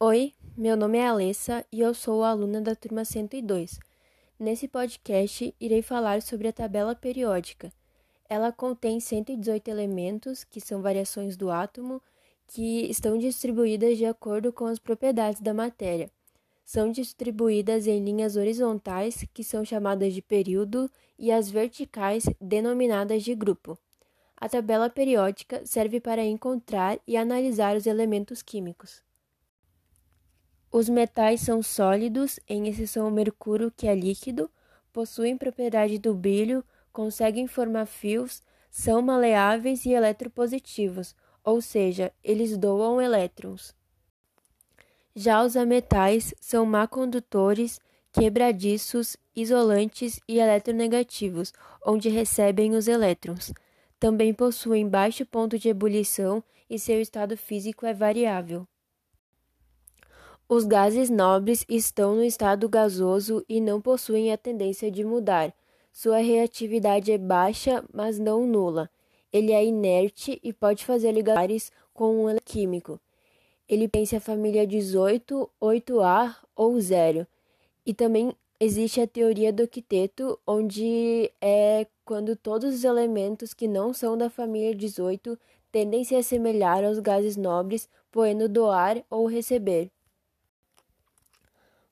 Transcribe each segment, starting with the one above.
Oi, meu nome é Alessa e eu sou aluna da turma 102. Nesse podcast, irei falar sobre a tabela periódica. Ela contém 118 elementos, que são variações do átomo, que estão distribuídas de acordo com as propriedades da matéria. São distribuídas em linhas horizontais, que são chamadas de período, e as verticais, denominadas de grupo. A tabela periódica serve para encontrar e analisar os elementos químicos. Os metais são sólidos, em exceção ao mercúrio, que é líquido, possuem propriedade do brilho, conseguem formar fios, são maleáveis e eletropositivos, ou seja, eles doam elétrons. Já os ametais são má-condutores, quebradiços, isolantes e eletronegativos, onde recebem os elétrons. Também possuem baixo ponto de ebulição e seu estado físico é variável. Os gases nobres estão no estado gasoso e não possuem a tendência de mudar. Sua reatividade é baixa, mas não nula. Ele é inerte e pode fazer ligares com um químico. Ele pertence à família 18, 8A ou 0. E também existe a teoria do octeto, onde é quando todos os elementos que não são da família 18 tendem a se assemelhar aos gases nobres, podendo doar ou receber.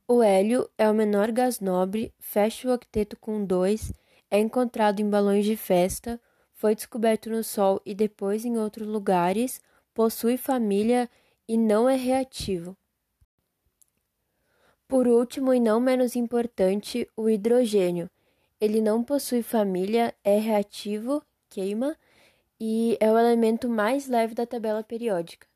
O hélio é o menor gás nobre, fecha o octeto com 2, é encontrado em balões de festa, foi descoberto no Sol e depois em outros lugares, possui família e não é reativo. Por último e não menos importante, o hidrogênio. Ele não possui família, é reativo, queima, e é o elemento mais leve da tabela periódica.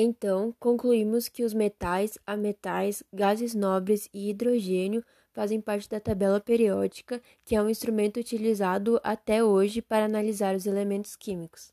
Então, concluímos que os metais, ametais, gases nobres e hidrogênio fazem parte da tabela periódica, que é um instrumento utilizado até hoje para analisar os elementos químicos.